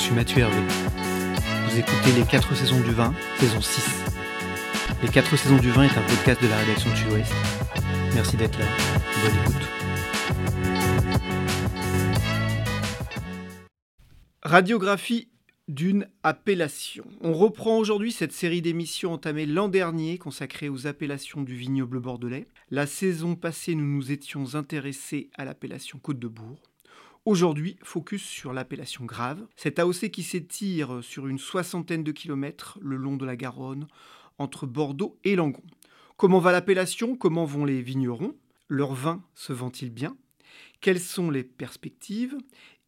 suis Mathieu Hervé. Vous écoutez Les 4 saisons du vin, saison 6. Les 4 saisons du vin est un podcast de la rédaction de Sud-Ouest. Merci d'être là. Bonne écoute. Radiographie d'une appellation. On reprend aujourd'hui cette série d'émissions entamée l'an dernier consacrée aux appellations du vignoble bordelais. La saison passée, nous nous étions intéressés à l'appellation Côte de Bourg. Aujourd'hui, focus sur l'appellation Grave, cette AOC qui s'étire sur une soixantaine de kilomètres le long de la Garonne, entre Bordeaux et Langon. Comment va l'appellation? Comment vont les vignerons? Leur vin se vend-il bien? Quelles sont les perspectives?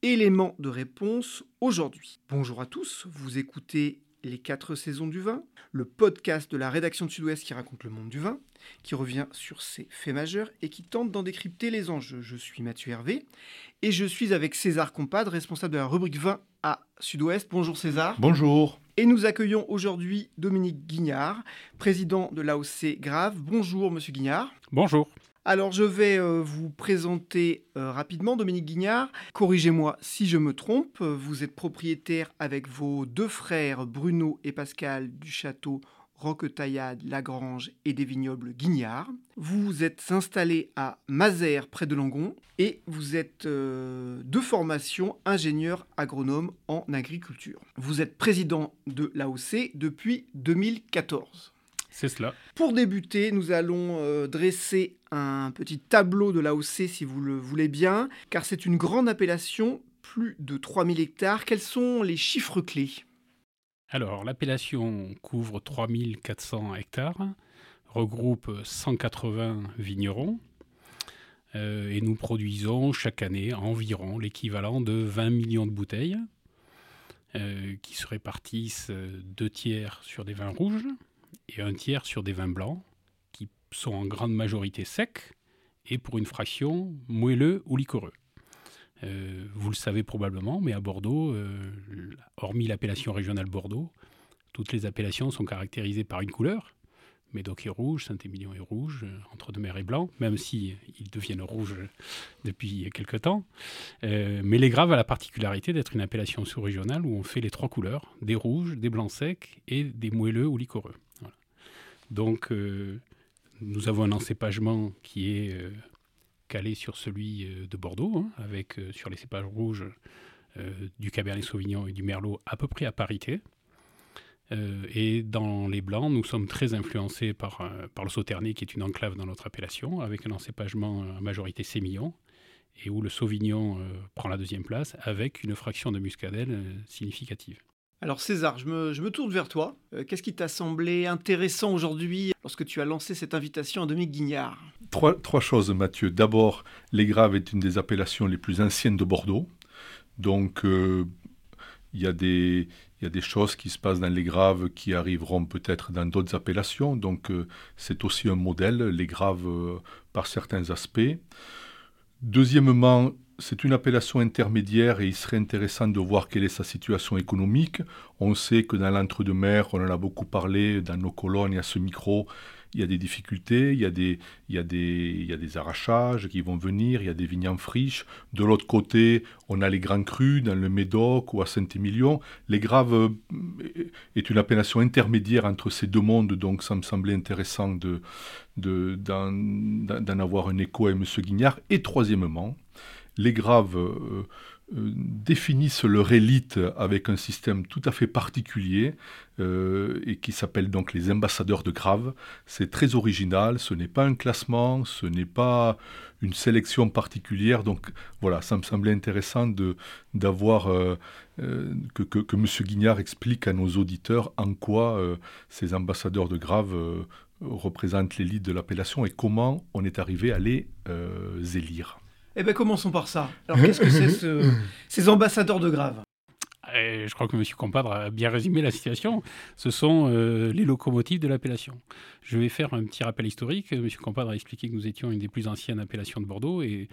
Éléments de réponse aujourd'hui. Bonjour à tous, vous écoutez Les 4 saisons du vin, le podcast de la rédaction de Sud-Ouest qui raconte le monde du vin, qui revient sur ses faits majeurs et qui tente d'en décrypter les enjeux. Je suis Mathieu Hervé et je suis avec César Compad, responsable de la rubrique vin à Sud-Ouest. Bonjour César. Bonjour. Et nous accueillons aujourd'hui Dominique Guignard, président de l'AOC Grave. Bonjour Monsieur Guignard. Bonjour. Alors je vais euh, vous présenter euh, rapidement Dominique Guignard. Corrigez-moi si je me trompe. Vous êtes propriétaire avec vos deux frères Bruno et Pascal du château Roquetaillade, Lagrange et des vignobles Guignard. Vous êtes installé à Mazères, près de Langon, et vous êtes euh, de formation ingénieur agronome en agriculture. Vous êtes président de l'AOC depuis 2014. C'est cela. Pour débuter, nous allons euh, dresser un petit tableau de l'AOC si vous le voulez bien, car c'est une grande appellation, plus de 3000 hectares. Quels sont les chiffres clés? Alors, l'appellation couvre 3400 hectares, regroupe 180 vignerons, euh, et nous produisons chaque année environ l'équivalent de 20 millions de bouteilles, euh, qui se répartissent deux tiers sur des vins rouges et un tiers sur des vins blancs, qui sont en grande majorité secs et pour une fraction moelleux ou liquoreux. Euh, vous le savez probablement, mais à Bordeaux, euh, hormis l'appellation régionale Bordeaux, toutes les appellations sont caractérisées par une couleur. Médoc est rouge, Saint-Émilion est rouge, euh, Entre-deux-Mers est blanc, même si ils deviennent rouges depuis quelque temps. Mais les Graves a la particularité d'être une appellation sous-régionale où on fait les trois couleurs, des rouges, des blancs secs et des moelleux ou liquoreux. Donc euh, nous avons un encépagement qui est euh, calé sur celui euh, de Bordeaux, hein, avec sur les cépages rouges du Cabernet Sauvignon et du Merlot à peu près à parité. Et dans les blancs, nous sommes très influencés par, le Sauternet, qui est une enclave dans notre appellation, avec un encépagement à majorité sémillon, et où le Sauvignon prend la deuxième place, avec une fraction de muscadelle significative. Alors César, je me, tourne vers toi. Euh, Qu'est-ce qui t'a semblé intéressant aujourd'hui lorsque tu as lancé cette invitation à Dominique Guignard? Trois, choses, Mathieu. D'abord, les Graves est une des appellations les plus anciennes de Bordeaux. Donc, euh, il y, a des- choses qui se passent dans les Graves qui arriveront peut-être dans d'autres appellations. Donc, euh, c'est aussi un modèle, les Graves, par certains aspects. Deuxièmement, c'est une appellation intermédiaire et il serait intéressant de voir quelle est sa situation économique. On sait que dans l'entre-deux-mer, on en a beaucoup parlé dans nos colonnes et à ce micro, il y a des difficultés, il y a des, il il y a des arrachages qui vont venir, il y a des vignes en friche. De l'autre côté, on a les grands crus dans le Médoc ou à Saint-Émilion. Les Graves euh, est une appellation intermédiaire entre ces deux mondes, donc ça me semblait intéressant de, de, d'en, d'en avoir un écho à M. Guignard. Et troisièmement, les Graves euh, définissent leur élite avec un système tout à fait particulier et qui s'appelle donc les ambassadeurs de Grave. C'est très original, ce n'est pas un classement, ce n'est pas une sélection particulière. Donc voilà, ça me semblait intéressant d'avoir que, que, M. Guignard explique à nos auditeurs en quoi ces ambassadeurs de Grave représentent l'élite de l'appellation et comment on est arrivé à les élire. Eh bien, commençons par ça. Alors, qu'est-ce que c'est ces ambassadeurs de Grave? Je crois que M. Compadre a bien résumé la situation. Ce sont euh, les locomotives de l'appellation. Je vais faire un petit rappel historique. M. Compadre a expliqué que nous étions une des plus anciennes appellations de Bordeaux et,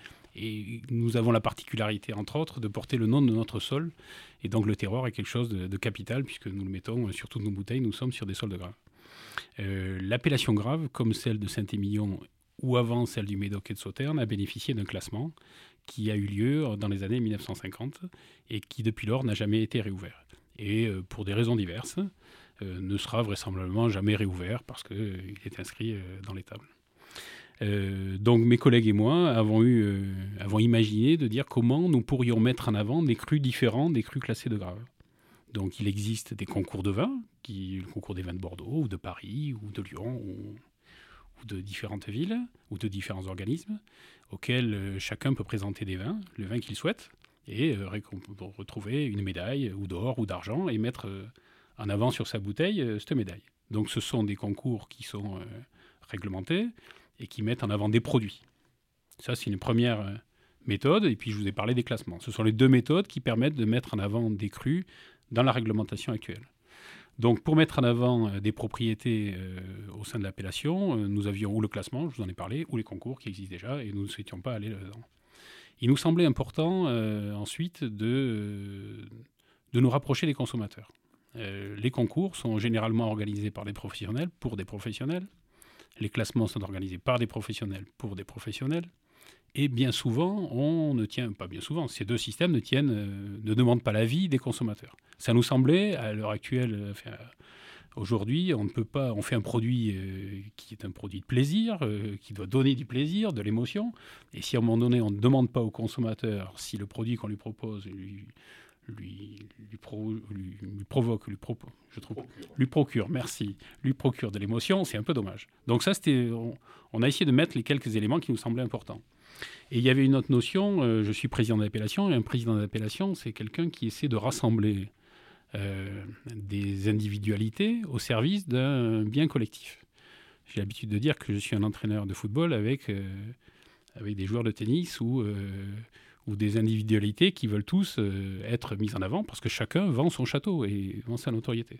nous avons la particularité, entre autres, de porter le nom de notre sol. Et donc le terroir est quelque chose de, capital puisque nous le mettons sur toutes nos bouteilles. Nous sommes sur des sols de grave. Euh, l'appellation grave, comme celle de Saint-Émilion ou avant celle du Médoc et de Sauternes, a bénéficié d'un classement qui a eu lieu dans les années 1950 et qui depuis lors n'a jamais été réouvert. Et euh, pour des raisons diverses, euh, ne sera vraisemblablement jamais réouvert parce qu'il euh, est inscrit dans les tables. donc mes collègues et moi avons, imaginé de dire comment nous pourrions mettre en avant des crus différents des crus classés de grave. Donc il existe des concours de vin, le concours des vins de Bordeaux ou de Paris ou de Lyon ou de différentes villes ou de différents organismes auxquels euh, chacun peut présenter des vins, le vin qu'il souhaite, et euh, retrouver une médaille ou d'or ou d'argent et mettre euh, en avant sur sa bouteille cette médaille. Donc ce sont des concours qui sont réglementés et qui mettent en avant des produits. Ça, c'est une première méthode. Et puis, je vous ai parlé des classements. Ce sont les deux méthodes qui permettent de mettre en avant des crus dans la réglementation actuelle. Donc, pour mettre en avant euh, des propriétés euh, au sein de l'appellation, euh, nous avions ou le classement, je vous en ai parlé, ou les concours qui existent déjà, et nous ne souhaitions pas aller là-dedans. Il nous semblait important ensuite de, de nous rapprocher des consommateurs. les concours sont généralement organisés par des professionnels pour des professionnels. Les classements sont organisés par des professionnels pour des professionnels. Et bien souvent, on ne tient, pas bien souvent, ces deux systèmes ne tiennent, euh, ne demandent pas l'avis des consommateurs. Ça nous semblait, à l'heure actuelle, euh, aujourd'hui, on ne peut pas, on fait un produit euh, qui est un produit de plaisir, qui doit donner du plaisir, de l'émotion. Et si à un moment donné, on ne demande pas au consommateur si le produit qu'on lui propose lui, lui, lui, provoque, lui, je trouve, lui procure, merci, lui procure de l'émotion, c'est un peu dommage. Donc ça, c'était, on, a essayé de mettre les quelques éléments qui nous semblaient importants. Et il y avait une autre notion, euh, je suis président d'appellation, et un président d'appellation, c'est quelqu'un qui essaie de rassembler euh, des individualités au service d'un bien collectif. J'ai l'habitude de dire que je suis un entraîneur de football avec, euh, avec des joueurs de tennis ou, ou des individualités qui veulent tous être mises en avant parce que chacun vend son château et vend sa notoriété.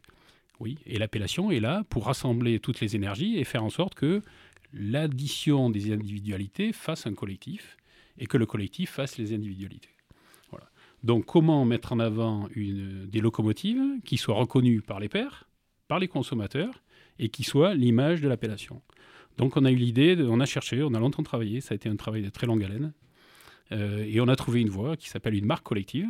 Oui, et l'appellation est là pour rassembler toutes les énergies et faire en sorte que l'addition des individualités fasse un collectif et que le collectif fasse les individualités. Voilà. Donc comment mettre en avant une, des locomotives qui soient reconnues par les pairs, par les consommateurs et qui soient l'image de l'appellation? Donc on a eu l'idée, on a cherché, on a longtemps travaillé, ça a été un travail de très longue haleine, euh, et on a trouvé une voie qui s'appelle une marque collective,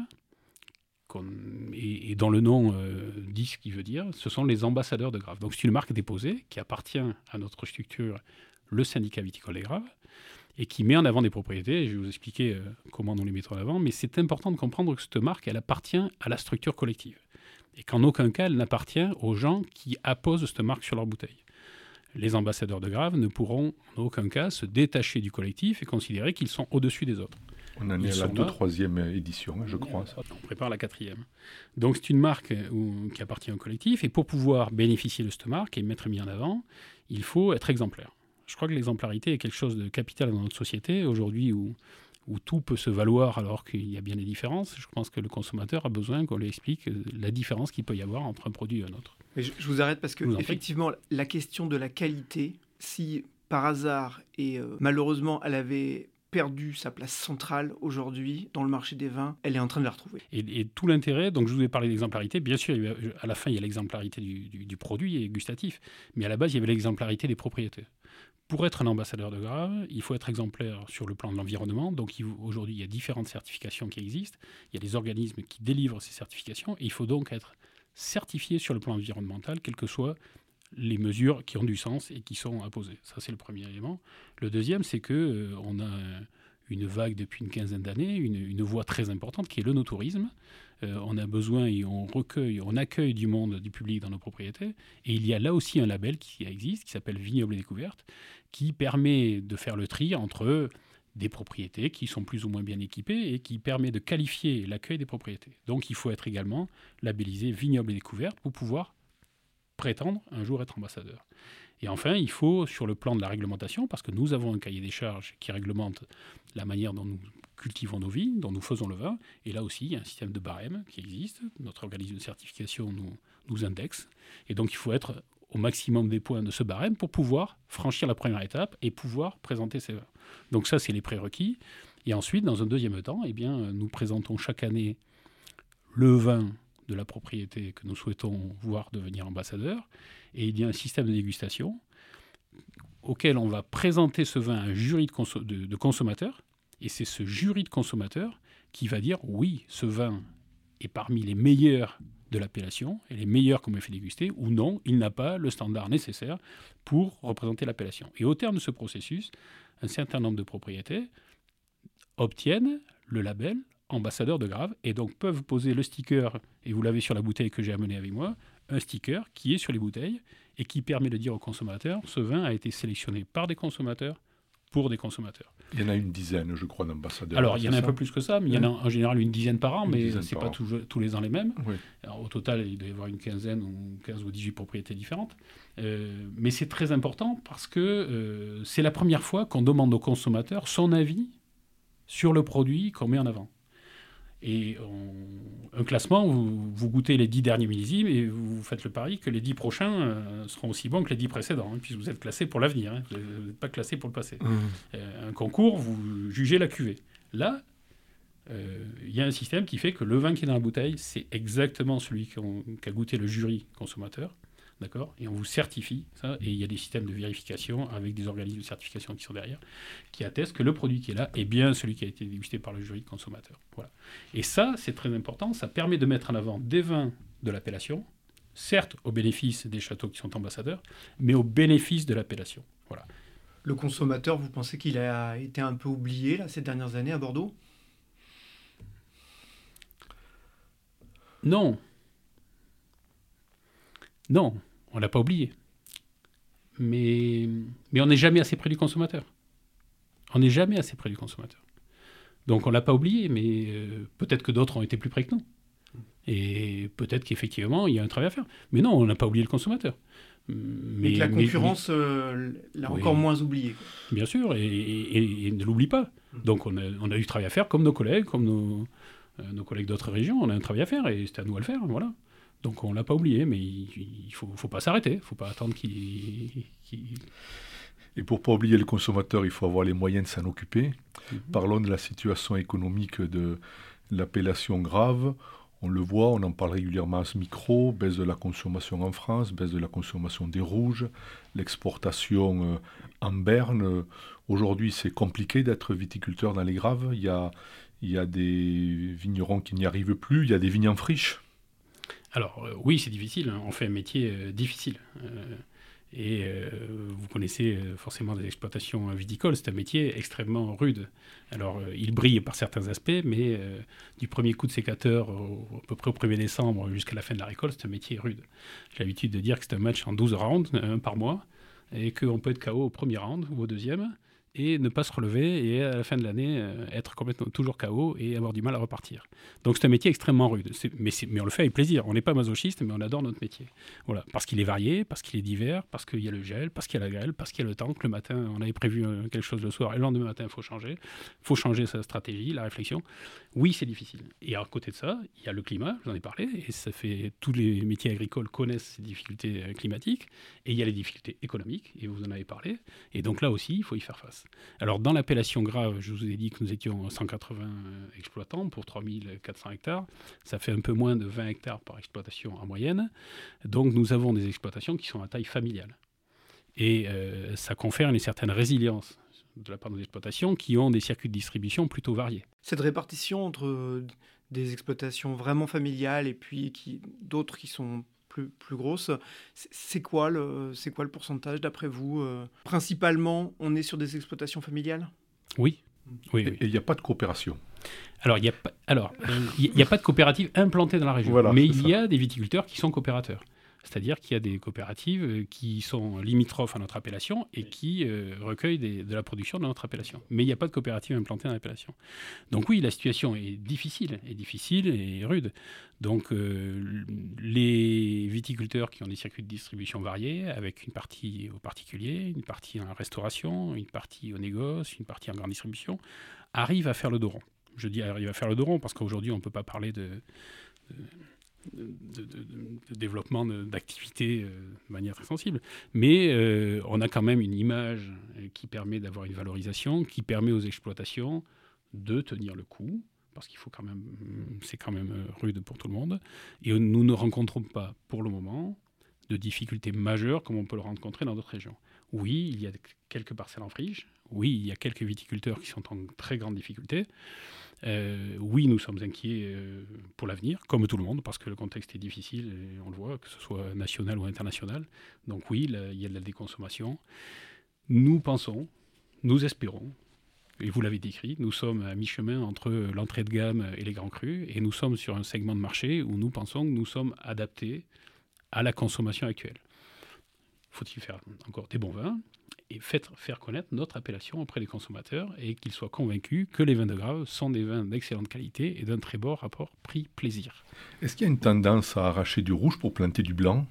et, dans le nom euh, dit ce qu'il veut dire, ce sont les ambassadeurs de Grave. Donc c'est une marque déposée qui appartient à notre structure le syndicat viticole et grave, et qui met en avant des propriétés. Je vais vous expliquer euh, comment nous les mettons en avant, mais c'est important de comprendre que cette marque, elle appartient à la structure collective. Et qu'en aucun cas, elle n'appartient aux gens qui apposent cette marque sur leur bouteille. Les ambassadeurs de Grave ne pourront en aucun cas se détacher du collectif et considérer qu'ils sont au-dessus des autres. On en est à la deux, troisième édition, je crois. On prépare la quatrième. Donc c'est une marque qui appartient au collectif et pour pouvoir bénéficier de cette marque et mettre mis en avant, il faut être exemplaire. Je crois que l'exemplarité est quelque chose de capital dans notre société aujourd'hui où, où tout peut se valoir alors qu'il y a bien des différences. Je pense que le consommateur a besoin qu'on lui explique la différence qu'il peut y avoir entre un produit et un autre. je, vous arrête parce que effectivement, la question de la qualité, si par hasard et euh, malheureusement elle avait perdu sa place centrale aujourd'hui dans le marché des vins, elle est en train de la retrouver. Et, tout l'intérêt, donc je vous ai parlé d'exemplarité, bien sûr, à la fin il y a l'exemplarité du, du, produit et gustatif, mais à la base il y avait l'exemplarité des propriétés. Pour être un ambassadeur de Grave, il faut être exemplaire sur le plan de l'environnement. Donc aujourd'hui, il y a différentes certifications qui existent. Il y a des organismes qui délivrent ces certifications. Il faut donc être certifié sur le plan environnemental, quelles que soient les mesures qui ont du sens et qui sont imposées. Ça, c'est le premier élément. Le deuxième, c'est que euh, on a une vague depuis une quinzaine d'années, une, une, voie très importante qui est le no-tourisme. Euh, on a besoin et on recueille, on accueille du monde, du public dans nos propriétés. Et il y a là aussi un label qui existe, qui s'appelle Vignoble et Découverte, qui permet de faire le tri entre des propriétés qui sont plus ou moins bien équipées et qui permet de qualifier l'accueil des propriétés. Donc il faut être également labellisé Vignoble et Découverte pour pouvoir prétendre un jour être ambassadeur. Et enfin, il faut, sur le plan de la réglementation, parce que nous avons un cahier des charges qui réglemente la manière dont nous cultivons nos vignes, dont nous faisons le vin, et là aussi, il y a un système de barème qui existe. Notre organisme de certification nous, nous indexe. Et donc, il faut être au maximum des points de ce barème pour pouvoir franchir la première étape et pouvoir présenter ces vins. Donc ça, c'est les prérequis. Et ensuite, dans un deuxième temps, eh bien, nous présentons chaque année le vin de la propriété que nous souhaitons voir devenir ambassadeur. Et il y a un système de dégustation auquel on va présenter ce vin à un jury de, consommateurs. Et c'est ce jury de consommateurs qui va dire oui, ce vin est parmi les meilleurs de l'appellation et les meilleurs qu'on m'a fait déguster, ou non, il n'a pas le standard nécessaire pour représenter l'appellation. Et au terme de ce processus, un certain nombre de propriétés obtiennent le label ambassadeurs de Grave et donc peuvent poser le sticker, et vous l'avez sur la bouteille que j'ai amenée avec moi, un sticker qui est sur les bouteilles et qui permet de dire aux consommateurs ce vin a été sélectionné par des consommateurs pour des consommateurs. Il y en a une dizaine, je crois, d'ambassadeurs. Alors, il y en a un peu plus que ça, mais il y en a en général une dizaine par an, mais ce n'est pas tous les ans les mêmes. Alors, au total, il doit y avoir une quinzaine ou 15 ou 18 propriétés différentes. Euh, mais c'est très important parce que euh, c'est la première fois qu'on demande aux consommateurs son avis sur le produit qu'on met en avant. Et un classement, vous, goûtez les dix derniers millésimes et vous faites le pari que les dix prochains euh, seront aussi bons que les dix précédents, hein, puisque vous êtes classé pour l'avenir, hein, vous n'êtes pas classé pour le passé. Mmh. Euh, un concours, vous jugez la cuvée. Là, euh, il y a un système qui fait que le vin qui est dans la bouteille, c'est exactement celui qu'a goûté le jury consommateur. D'accord Et on vous certifie ça. Et il y a des systèmes de vérification avec des organismes de certification qui sont derrière, qui attestent que le produit qui est là est bien celui qui a été dégusté par le jury de consommateur. Voilà. Et ça, c'est très important. Ça permet de mettre en avant des vins de l'appellation, certes au bénéfice des châteaux qui sont ambassadeurs, mais au bénéfice de l'appellation. Voilà. Le consommateur, vous pensez qu'il a été un peu oublié là, ces dernières années à Bordeaux? Non. Non on ne l'a pas oublié. Mais, mais on n'est jamais assez près du consommateur. On n'est jamais assez près du consommateur. Donc on ne l'a pas oublié, mais euh, peut-être que d'autres ont été plus près que nous. Et peut-être qu'effectivement, il y a un travail à faire. Mais non, on n'a pas oublié le consommateur. Mais, que la concurrence euh, l'a encore moins oublié. Bien sûr, et, ne l'oublie pas. Donc on a, on a, du travail à faire, comme nos collègues, comme nos, euh, nos collègues d'autres régions. On a un travail à faire, et c'est à nous à le faire. Voilà. Donc on l'a pas oublié, mais il ne faut, faut, pas s'arrêter, il ne faut pas attendre qu'il... Et pour pas oublier le consommateur, il faut avoir les moyens de s'en occuper. Mhm. Parlons de la situation économique de l'appellation grave. On le voit, on en parle régulièrement à ce micro, baisse de la consommation en France, baisse de la consommation des rouges, l'exportation euh, en berne. Aujourd'hui, c'est compliqué d'être viticulteur dans les graves. Il y a, il y a des vignerons qui n'y arrivent plus, il y a des vignes en friche. Alors euh, oui, c'est difficile, hein. on fait un métier euh, difficile. Euh, et vous connaissez forcément des exploitations viticoles, c'est un métier extrêmement rude. Alors il brille par certains aspects, mais du premier coup de sécateur à peu près au 1er décembre jusqu'à la fin de la récolte, c'est un métier rude. J'ai l'habitude de dire que c'est un match en 12 rounds, un par mois, et qu'on peut être KO au premier round ou au deuxième et ne pas se relever et à la fin de l'année euh, être complètement toujours KO et avoir du mal à repartir. Donc c'est un métier extrêmement rude, mais, on le fait avec plaisir. On n'est pas masochiste, mais on adore notre métier. Voilà, parce qu'il est varié, parce qu'il est divers, parce qu'il y a le gel, parce qu'il y a la grêle, parce qu'il y a le temps que le matin on avait prévu euh, quelque chose le soir et le lendemain matin il faut changer, il faut changer sa stratégie, la réflexion. Oui, c'est difficile. Et à côté de ça, il y a le climat, j'en ai parlé, et ça fait tous les métiers agricoles connaissent ces difficultés euh, climatiques, et il y a les difficultés économiques, et vous en avez parlé. Et donc là aussi, il faut y faire face. Alors, dans l'appellation grave, je vous ai dit que nous étions 180 euh, exploitants pour 3400 hectares. Ça fait un peu moins de 20 hectares par exploitation en moyenne. Donc, nous avons des exploitations qui sont à taille familiale. Et euh, ça confère une certaine résilience de la part de nos exploitations qui ont des circuits de distribution plutôt variés. Cette répartition entre des exploitations vraiment familiales et puis d'autres qui sont plus, plus grosse. C'est quoi, le, quoi le pourcentage d'après vous euh? Principalement, on est sur des exploitations familiales? Oui, Oui, et il n'y a pas de coopération. Alors, il n'y a, pas, alors, il a pas de coopérative implantée dans la région, mais il y a des viticulteurs qui sont coopérateurs. C'est-à-dire qu'il y a des coopératives euh, qui sont limitrophes à notre appellation et qui euh, recueillent de la production de notre appellation. Mais il n'y a pas de coopérative implantée dans l'appellation. Donc oui, la situation est difficile, est difficile et rude. Donc euh, les viticulteurs qui ont des circuits de distribution variés, avec une partie aux particuliers, une partie en restauration, une partie au négoce, une partie en grande distribution, arrivent à faire le dos rond. Je dis arrivent à faire le dos rond parce qu'aujourd'hui on ne peut pas parler de de, développement d'activités euh, de manière très sensible. Mais euh, on a quand même une image euh, qui permet d'avoir une valorisation, qui permet aux exploitations de tenir le coup, parce qu'il faut quand même, c'est quand même rude pour tout le monde. Et nous ne rencontrons pas, pour le moment, de difficultés majeures comme on peut le rencontrer dans d'autres régions. Oui, il y a quelques parcelles en friche. Oui, il y a quelques viticulteurs qui sont en très grande difficulté. Euh, oui, nous sommes inquiets euh, pour l'avenir, comme tout le monde, parce que le contexte est difficile, et on le voit, que ce soit national ou international. Donc oui, il y a de la déconsommation. Nous pensons, nous espérons, et vous l'avez décrit, nous sommes à mi-chemin entre l'entrée de gamme et les grands crus, et nous sommes sur un segment de marché où nous pensons que nous sommes adaptés à la consommation actuelle. Faut-il faire encore des bons vins et faire connaître notre appellation auprès des consommateurs et qu'ils soient convaincus que les vins de Grave sont des vins d'excellente qualité et d'un très bon rapport prix-plaisir. Est-ce qu'il y a une tendance à arracher du rouge pour planter du blanc?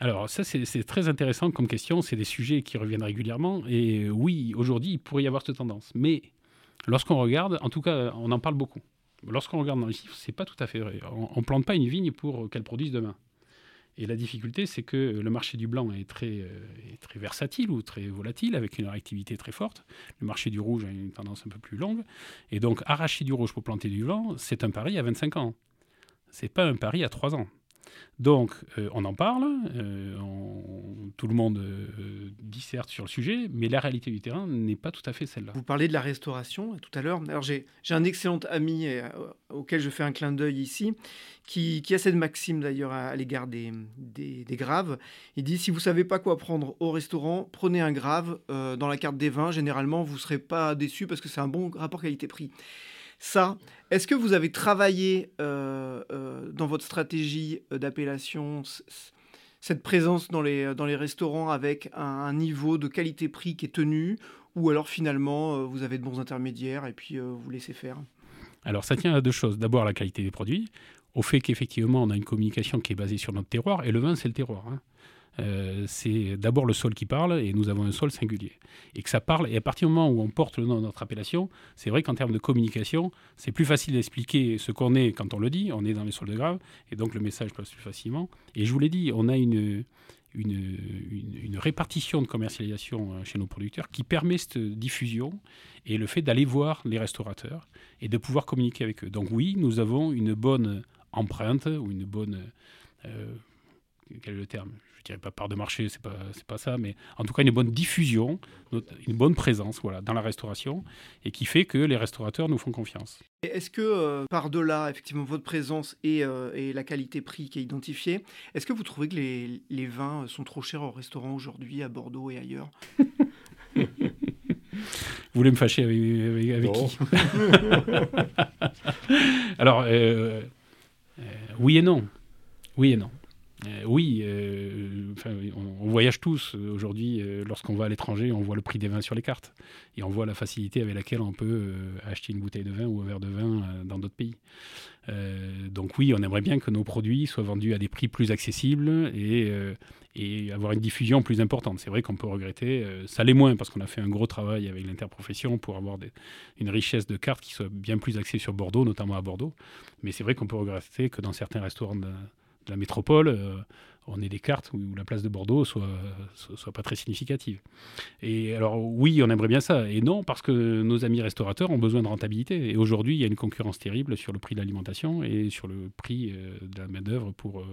Alors ça, c'est très intéressant comme question. C'est des sujets qui reviennent régulièrement. Et oui, aujourd'hui, il pourrait y avoir cette tendance. Mais lorsqu'on regarde, en tout cas, on en parle beaucoup. Lorsqu'on regarde dans les chiffres, c'est pas tout à fait vrai. On ne plante pas une vigne pour qu'elle produise demain. Et la difficulté, c'est que le marché du blanc est très, euh, très versatile ou très volatile, avec une réactivité très forte. Le marché du rouge a une tendance un peu plus longue. Et donc, arracher du rouge pour planter du blanc, c'est un pari à 25 ans. C'est pas un pari à 3 ans. Donc, euh, on en parle, euh, tout le monde euh, disserte sur le sujet, mais la réalité du terrain n'est pas tout à fait celle-là. Vous parlez de la restauration tout à l'heure. Alors, j'ai un excellent ami auquel je fais un clin d'œil ici, qui, a cette maxime d'ailleurs à, l'égard des, des, graves. Il dit si vous savez pas quoi prendre au restaurant, prenez un grave dans la carte des vins. Généralement, vous ne serez pas déçu parce que c'est un bon rapport qualité-prix ça. Est-ce que vous avez travaillé euh, euh, dans votre stratégie euh, d'appellation cette présence dans les, dans les restaurants avec un, niveau de qualité-prix qui est tenu ou alors finalement vous avez de bons intermédiaires et puis vous laissez faire? Alors ça tient à deux choses. D'abord la qualité des produits, au fait qu'effectivement on a une communication qui est basée sur notre terroir et le vin c'est le terroir. Hein. Euh, c'est d'abord le sol qui parle et nous avons un sol singulier. Et que ça parle, et à partir du moment où on porte le nom de notre appellation, c'est vrai qu'en termes de communication, c'est plus facile d'expliquer ce qu'on est quand on le dit, on est dans les sols de grave, et donc le message passe plus facilement. Et je vous l'ai dit, on a une, une, une, répartition de commercialisation euh, chez nos producteurs qui permet cette diffusion et le fait d'aller voir les restaurateurs et de pouvoir communiquer avec eux. Donc oui, nous avons une bonne empreinte ou une bonne... Euh, quel est le terme? Dirais pas part de marché, c'est pas c'est pas ça, mais en tout cas une bonne diffusion, une bonne présence, voilà, dans la restauration, et qui fait que les restaurateurs nous font confiance. Est-ce que euh, par-delà effectivement votre présence et, euh, et la qualité-prix qui est identifiée, est-ce que vous trouvez que les, les, vins sont trop chers au restaurant aujourd'hui à Bordeaux et ailleurs? Vous voulez me fâcher avec, avec, qui? Alors, euh, oui et non. Oui et non. Euh, oui, euh, on, voyage tous aujourd'hui. Euh, lorsqu'on va à l'étranger, on voit le prix des vins sur les cartes et on voit la facilité avec laquelle on peut acheter une bouteille de vin ou un verre de vin dans d'autres pays. donc oui, on aimerait bien que nos produits soient vendus à des prix plus accessibles et, avoir une diffusion plus importante. C'est vrai qu'on peut regretter, ça l'est moins parce qu'on a fait un gros travail avec l'interprofession pour avoir une richesse de cartes qui soit bien plus axée sur Bordeaux, notamment à Bordeaux. Mais c'est vrai qu'on peut regretter que dans certains restaurants la métropole, euh, on ait des cartes où la place de Bordeaux soit, soit, pas très significative. Et alors oui, on aimerait bien ça. Et non, parce que nos amis restaurateurs ont besoin de rentabilité. Et aujourd'hui, il y a une concurrence terrible sur le prix de l'alimentation et sur le prix euh, de la main-d'œuvre pour, euh,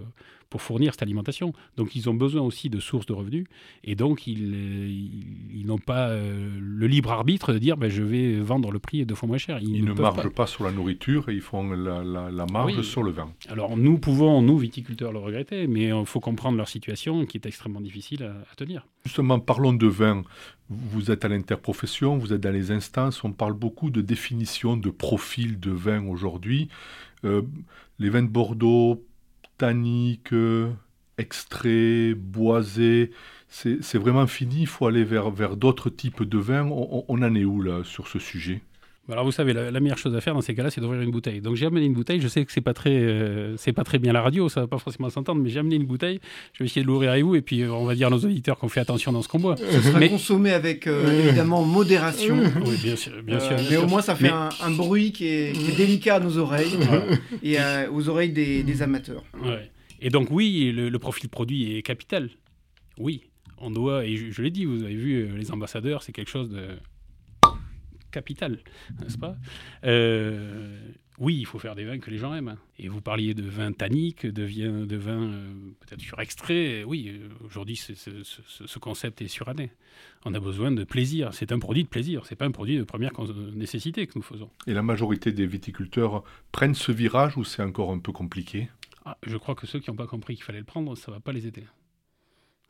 pour fournir cette alimentation. Donc ils ont besoin aussi de sources de revenus. Et donc ils, ils, n'ont pas le libre arbitre de dire ben, je vais vendre le prix deux fois moins cher. Ils, ne, margent pas. sur la nourriture et ils font la, la, marge sur le vin. Alors nous pouvons, nous viticulteurs, le regretter, mais il faut comprendre leur situation qui est extrêmement difficile à, tenir. Justement, parlons de vin. Vous êtes à l'interprofession, vous êtes dans les instances, on parle beaucoup de définition de profil de vin aujourd'hui. Euh, les vins de Bordeaux, tanniques, extraits, boisés, c'est vraiment fini, il faut aller vers, vers d'autres types de vins. On, en est où là sur ce sujet? Alors vous savez, la, meilleure chose à faire dans ces cas-là, c'est d'ouvrir une bouteille. Donc j'ai amené une bouteille. Je sais que c'est pas très, euh, c'est pas très bien la radio, ça va pas forcément s'entendre, mais j'ai amené une bouteille. Je vais essayer de l'ouvrir avec vous et puis euh, on va dire à nos auditeurs qu'on fait attention dans ce qu'on boit. Ça sera mais... consommé avec euh, évidemment modération. Oui, bien sûr, bien sûr. mais au moins ça fait un, bruit qui est, délicat à nos oreilles et aux oreilles des, amateurs. Ouais. Et donc oui, le, profil produit est capital. Oui, on doit, et je l'ai dit, vous avez vu, les ambassadeurs, c'est quelque chose de capital, n'est-ce pas? Euh, Oui, il faut faire des vins que les gens aiment. Et vous parliez de vin tannique, de, vin, de vin euh, peut-être sur extrait. Oui, euh, aujourd'hui, ce concept est suranné. On a besoin de plaisir. C'est un produit de plaisir. C'est pas un produit de première nécessité que nous faisons. Et la majorité des viticulteurs prennent ce virage ou c'est encore un peu compliqué? Ah, Je crois que ceux qui n'ont pas compris qu'il fallait le prendre, ça va pas les aider.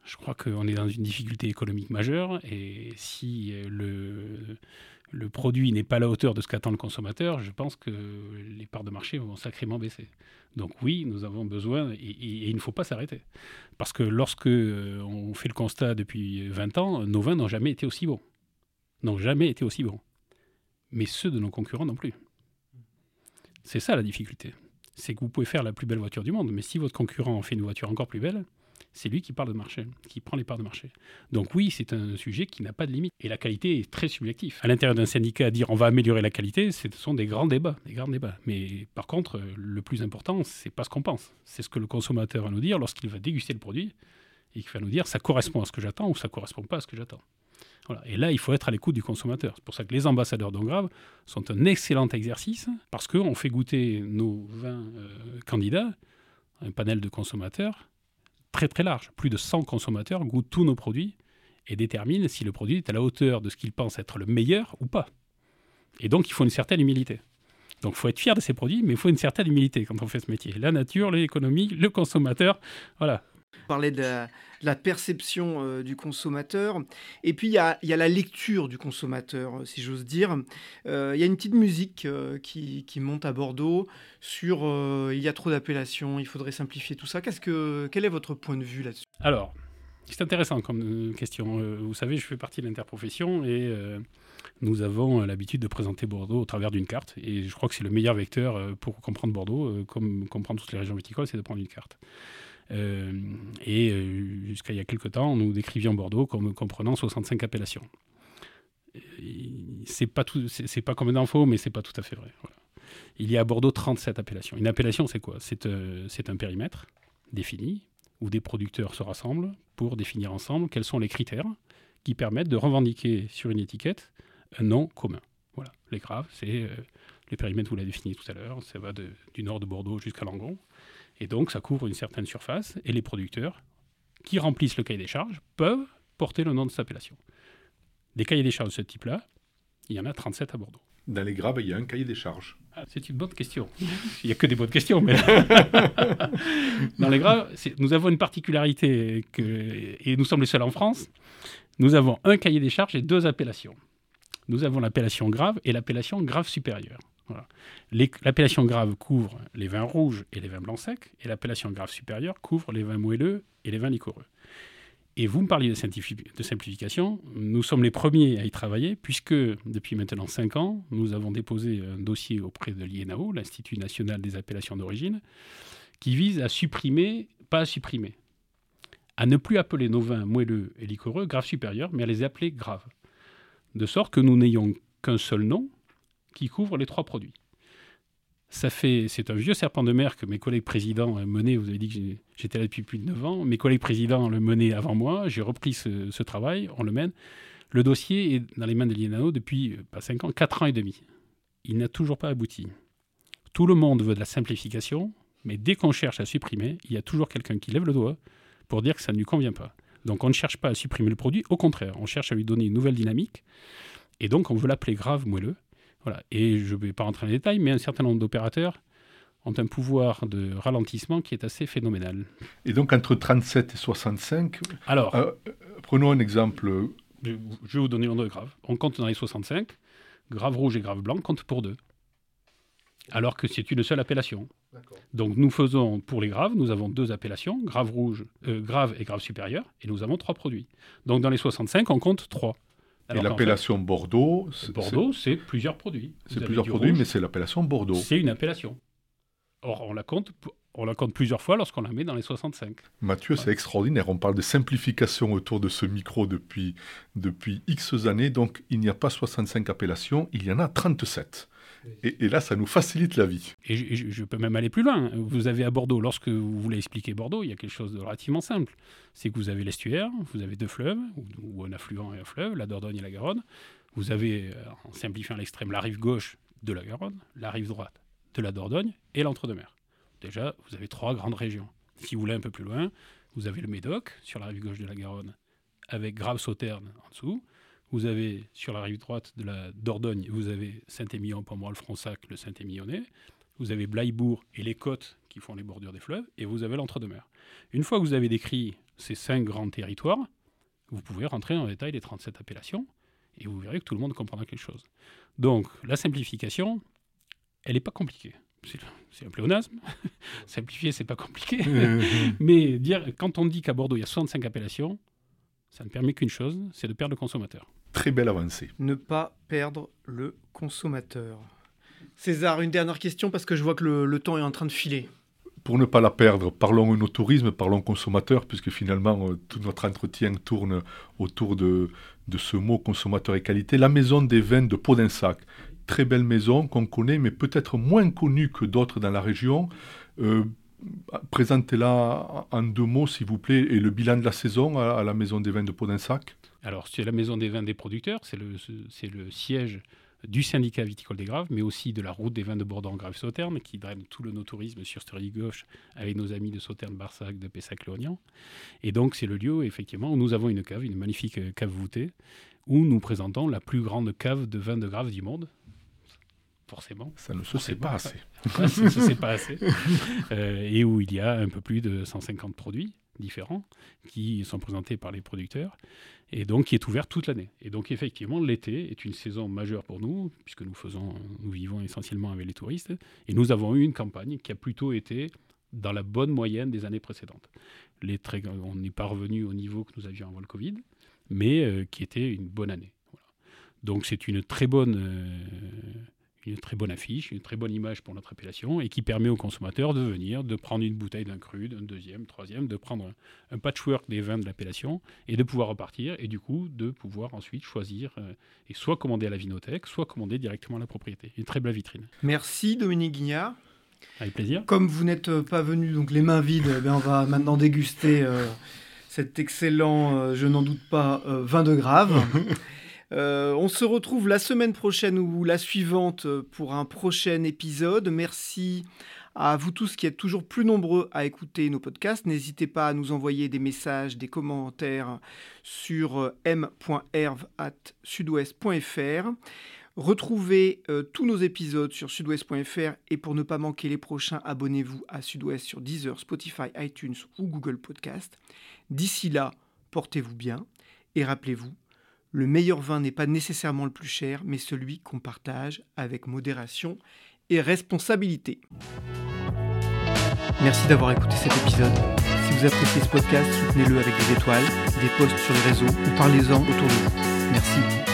Je crois qu'on est dans une difficulté économique majeure et si le, le produit n'est pas à la hauteur de ce qu'attend le consommateur, je pense que les parts de marché vont sacrément baisser. Donc oui, nous avons besoin, et, il ne faut pas s'arrêter. Parce que lorsque euh, on fait le constat depuis 20 ans, nos vins n'ont jamais été aussi bons. N'ont jamais été aussi bons. Mais ceux de nos concurrents non plus. C'est ça la difficulté. C'est que vous pouvez faire la plus belle voiture du monde, mais si votre concurrent en fait une voiture encore plus belle, c'est lui qui parle de marché, qui prend les parts de marché. Donc oui, c'est un sujet qui n'a pas de limite. Et la qualité est très subjective. À l'intérieur d'un syndicat, dire on va améliorer la qualité, ce sont des grands débats, des grands débats. Mais par contre, le plus important, c'est pas ce qu'on pense. C'est ce que le consommateur va nous dire lorsqu'il va déguster le produit et qu'il va nous dire ça correspond à ce que j'attends ou ça correspond pas à ce que j'attends. Voilà. Et là, il faut être à l'écoute du consommateur. C'est pour ça que les ambassadeurs d'Ongrave sont un excellent exercice parce qu'on fait goûter nos 20 euh, candidats, un panel de consommateurs, très très large. Plus de 100 consommateurs goûtent tous nos produits et déterminent si le produit est à la hauteur de ce qu'ils pensent être le meilleur ou pas. Et donc, il faut une certaine humilité. Donc, il faut être fier de ces produits, mais il faut une certaine humilité quand on fait ce métier. La nature, l'économie, le consommateur, voilà. On parlait de la, perception euh, du consommateur. Et puis, il y a, la lecture du consommateur, euh, si j'ose dire. Euh, il y a une petite musique qui, monte à Bordeaux sur il y a trop d'appellations, il faudrait simplifier tout ça. Qu'est-ce que, quel est votre point de vue là-dessus? Alors, c'est intéressant comme question. vous savez, je fais partie de l'interprofession et nous avons l'habitude de présenter Bordeaux au travers d'une carte. Et je crois que c'est le meilleur vecteur pour comprendre Bordeaux, comme comprendre toutes les régions viticoles, c'est de prendre une carte. Euh, et euh, jusqu'à il y a quelques temps, nous décrivions Bordeaux comme comprenant 65 appellations. C'est pas tout, c'est pas comme d'info, mais c'est pas tout à fait vrai. Il y a à Bordeaux 37 appellations. Une appellation, c'est quoi? Euh, C'est un périmètre défini où des producteurs se rassemblent pour définir ensemble quels sont les critères qui permettent de revendiquer sur une étiquette un nom commun. Voilà, les graves, c'est les périmètres, vous l'avez défini tout à l'heure, ça va du nord de Bordeaux jusqu'à Langon. Et donc, ça couvre une certaine surface et les producteurs qui remplissent le cahier des charges peuvent porter le nom de cette appellation. Des cahiers des charges de ce type-là, il y en a 37 à Bordeaux. Dans les Graves, il y a un cahier des charges. Ah, c'est une bonne question. Il n'y a que des bonnes questions. Mais... Dans les Graves, nous avons une particularité, que, et nous sommes les seuls en France. Nous avons un cahier des charges et deux appellations. Nous avons l'appellation grave et l'appellation grave supérieure. L'appellation grave couvre les vins rouges et les vins blancs secs, et l'appellation grave supérieure couvre les vins moelleux et les vins liquoreux. Et vous me parliez de, simplification. Nous sommes les premiers à y travailler, puisque depuis maintenant cinq ans, nous avons déposé un dossier auprès de l'INAO, l'Institut national des appellations d'origine, qui vise à supprimer, pas à supprimer, à ne plus appeler nos vins moelleux et liquoreux grave supérieur, mais à les appeler graves. De sorte que nous n'ayons qu'un seul nom, qui couvre les trois produits. Ça fait, c'est un vieux serpent de mer que mes collègues présidents ont mené. Vous avez dit que j'étais là depuis plus de 9 ans. Mes collègues présidents le mené avant moi. J'ai repris ce, travail. On le mène. Le dossier est dans les mains de l'INAO depuis, euh, pas 5 ans, 4 ans et demi. Il n'a toujours pas abouti. Tout le monde veut de la simplification, mais dès qu'on cherche à supprimer, il y a toujours quelqu'un qui lève le doigt pour dire que ça ne lui convient pas. Donc on ne cherche pas à supprimer le produit, au contraire, on cherche à lui donner une nouvelle dynamique. Et donc on veut l'appeler grave moelleux. Et je ne vais pas rentrer dans les détails, mais un certain nombre d'opérateurs ont un pouvoir de ralentissement qui est assez phénoménal. Et donc entre 37 et 65, Alors, euh, prenons un exemple. je vais vous donner nom de grave. On compte dans les 65, grave rouge et grave blanc comptent pour deux. Alors que c'est une seule appellation. Donc nous faisons, pour les graves, nous avons deux appellations, grave rouge, euh, grave et grave supérieur, et nous avons trois produits. Donc dans les 65, on compte trois. Et Alors l'appellation Bordeaux, fait, Bordeaux, c'est plusieurs produits. c'est plusieurs du produits, rouge, mais c'est l'appellation Bordeaux. c'est une appellation. Or, on la compte, on la compte plusieurs fois lorsqu'on la met dans les 65. Mathieu, c'est extraordinaire. On parle de simplification autour de ce micro depuis, depuis X années. Donc, il n'y a pas 65 appellations, il y en a 37. Et, là, ça nous facilite la vie. Et je, peux même aller plus loin. Vous avez à Bordeaux, lorsque vous voulez expliquer Bordeaux, il y a quelque chose de relativement simple. C'est que vous avez l'estuaire, vous avez deux fleuves, ou, un affluent et un fleuve, la Dordogne et la Garonne. Vous avez, euh, en simplifiant l'extrême, la rive gauche de la Garonne, la rive droite de la Dordogne et l'entre-deux-mer. Déjà, vous avez trois grandes régions. Si vous voulez un peu plus loin, vous avez le Médoc, sur la rive gauche de la Garonne, avec Graves-Sauterne en dessous. Vous avez sur la rive droite de la Dordogne, vous avez Saint-Émilion, Pomerol, Fronsac, le Saint-Émilionnais. Vous avez Blaïbourg et les côtes qui font les bordures des fleuves, et vous avez l'entre-deux-mers. Une fois que vous avez décrit ces cinq grands territoires, vous pouvez rentrer en détail les 37 appellations, et vous verrez que tout le monde comprendra quelque chose. Donc, la simplification, elle n'est pas compliquée. C'est un pléonasme. Simplifier, c'est pas compliqué. Mais dire, quand on dit qu'à Bordeaux, il y a 65 appellations, ça ne permet qu'une chose, c'est de perdre le consommateur. Très belle avancée. Ne pas perdre le consommateur. César, une dernière question parce que je vois que le, le temps est en train de filer. Pour ne pas la perdre, parlons au tourisme, parlons consommateur, puisque finalement, euh, tout notre entretien tourne autour de, de ce mot consommateur et qualité. La maison des vins de Podinsac. Très belle maison qu'on connaît, mais peut-être moins connue que d'autres dans la région. Euh, Présentez-la en deux mots, s'il vous plaît, et le bilan de la saison à, à la maison des vins de Podinsac. Alors, c'est la maison des vins des producteurs, c'est le, siège du syndicat viticole des Graves, mais aussi de la route des vins de Bordeaux en Graves-Sauterne, qui draine tout le no-tourisme sur cette rive gauche avec nos amis de Sauterne, Barsac, de Pessac-Léognan. Et donc, c'est le lieu, effectivement, où nous avons une cave, une magnifique euh, cave voûtée, où nous présentons la plus grande cave de vins de Graves du monde. Forcément. Ça ne se sait pas assez. Ça, ça, c'est pas assez. Euh, et où il y a un peu plus de 150 produits différents qui sont présentés par les producteurs et donc qui est ouvert toute l'année. Et donc effectivement, l'été est une saison majeure pour nous puisque nous faisons, nous vivons essentiellement avec les touristes et nous avons eu une campagne qui a plutôt été dans la bonne moyenne des années précédentes. Les très, on n'est pas revenu au niveau que nous avions avant le Covid, mais euh, qui était une bonne année. Donc c'est une très bonne euh, une très bonne affiche, une très bonne image pour notre appellation et qui permet aux consommateurs de venir, de prendre une bouteille d'un cru, d'un deuxième, troisième, de prendre un, un, patchwork des vins de l'appellation et de pouvoir repartir et du coup de pouvoir ensuite choisir euh, et soit commander à la vinothèque, soit commander directement à la propriété. Une très belle vitrine. Merci Dominique Guignard. Avec plaisir. Comme vous n'êtes pas venu donc les mains vides, eh bien, on va maintenant déguster euh, cet excellent, euh, je n'en doute pas, euh, vin de Grave. Euh, on se retrouve la semaine prochaine ou la suivante pour un prochain épisode. Merci à vous tous qui êtes toujours plus nombreux à écouter nos podcasts. N'hésitez pas à nous envoyer des messages, des commentaires sur m.herve.sudouest.fr. Retrouvez euh, tous nos épisodes sur sudouest.fr et pour ne pas manquer les prochains, abonnez-vous à Sudouest sur Deezer, Spotify, iTunes ou Google Podcast. D'ici là, portez-vous bien et rappelez-vous, le meilleur vin n'est pas nécessairement le plus cher, mais celui qu'on partage avec modération et responsabilité. Merci d'avoir écouté cet épisode. Si vous appréciez ce podcast, soutenez-le avec des étoiles, des posts sur les réseaux ou parlez-en autour de vous. Merci.